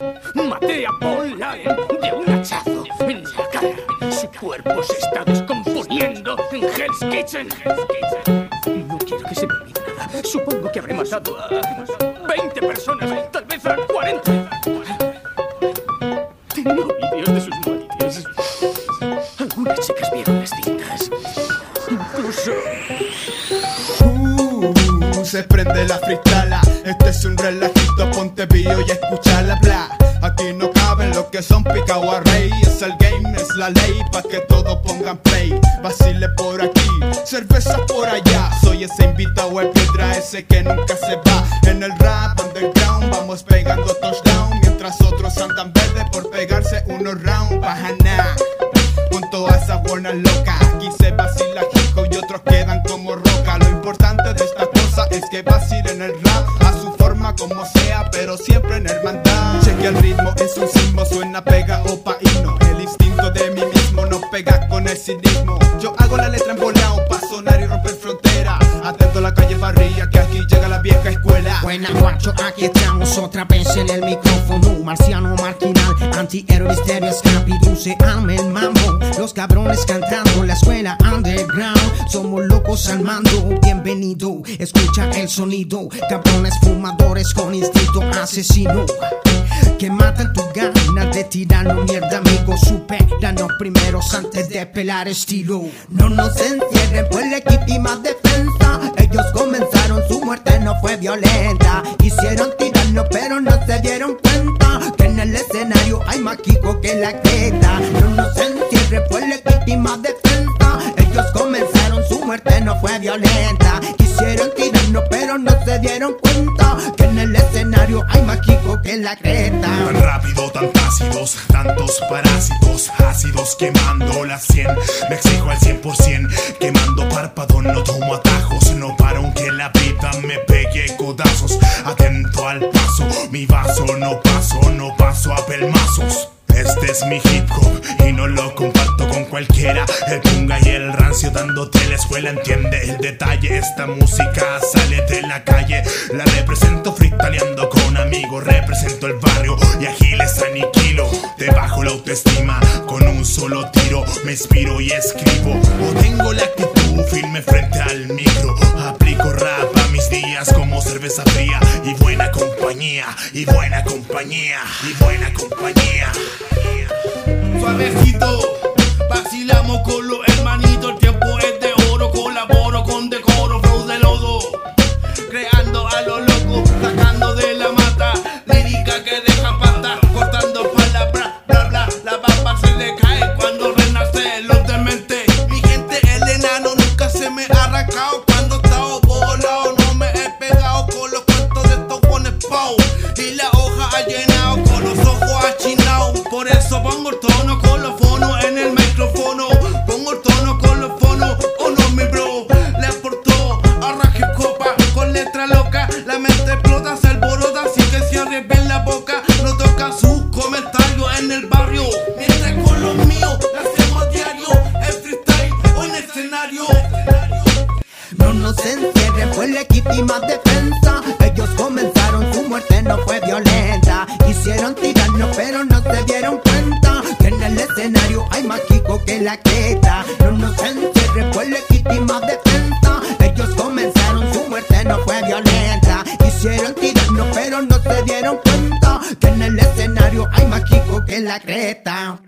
Maté a Paul Lyon de un hachazo en la cara. Su cuerpo se está descomponiendo en Hell's Kitchen. No quiero que se me olvide nada. Supongo que habré matado a 20 personas, tal vez a 40. Tengo vídeos de sus Se prende la fristala. Este es un relajito, ponte bio y escucha bla. Aquí no caben lo que son picao rey. Es el game, es la ley, pa' que todos pongan play. Vacile por aquí, cervezas por allá. Soy ese invitado el piedra, ese que nunca se va. En el rap underground vamos pegando touchdown. Mientras otros andan verde por pegarse unos round. Baja nada con todas esas buenas locas. Aquí se vacila chico y otros quedan como roca. Lo importante de esta cosa es que vacilen el rap a su forma como sea, pero siempre en hermandad. Cheque el ritmo, es un sismo, suena pega o paíno. El instinto de mí mismo no pega con el cinismo. Yo hago la letra en volado pa' sonar y romper frontera. Atento a la calle barría que aquí llega la vieja escuela. Buena guacho, aquí estamos otra vez en el micrófono Marciano marginal, antihéroe misterio escapido Se arma el mambo, los cabrones cantando La escuela underground, somos locos al mando. Bienvenido, escucha el sonido. Cabrones fumadores con instinto asesino. Que matan tu gana de tirano mierda amigo. Los primeros antes de pelar estilo. No nos encierren por legítima defensa. Ellos comenzaron su muerte no fue violenta. Hicieron tirano pero no se dieron cuenta. Que en el escenario hay más Kiko que la queta no nos encierren por legítima defensa quisieron tirarnos pero no se dieron cuenta que en el escenario hay más Kiko que la creta. Tan rápido, tan ácidos, tantos parásitos ácidos quemando la 100 Me exijo al 100% quemando párpado no tomo atajos no paro aunque la vida me pegue codazos. Atento al paso mi vaso no paso no paso a pelmazos. Este es mi hip hop y no lo comparto con cualquiera. El punga rancio dándote la escuela, entiende el detalle. Esta música sale de la calle. La represento fritaleando con amigos. Represento el barrio y agiles aniquilo. Te bajo la autoestima con un solo tiro. Me inspiro y escribo. O tengo la actitud firme frente al micro. Aplico rap a mis días como cerveza fría y buena compañía. Y buena compañía. Y buena compañía. Suavecito, vacilamos con los hermanitos, pongo el tono con los fonos en el micrófono. Pongo el tono con los fonos, oh no, mi bro. Le aportó a hip copa con letra loca. La mente explota, se alborota, así que cierre bien la boca. No toca sus comentarios en el barrio. Mientras con los míos, hacemos diario. En freestyle o en escenario. No nos encierren, fue legítima defensa. Ellos comenzaron, su muerte no fue violenta. Quisieron tirarnos, pero no se dieron cuenta el escenario hay más Kiko que la queta. No nos encierren, fue legítima defensa. Ellos comenzaron, su muerte no fue violenta. Quisieron tirarnos, pero no se dieron cuenta que en el escenario hay más Kiko que la creta.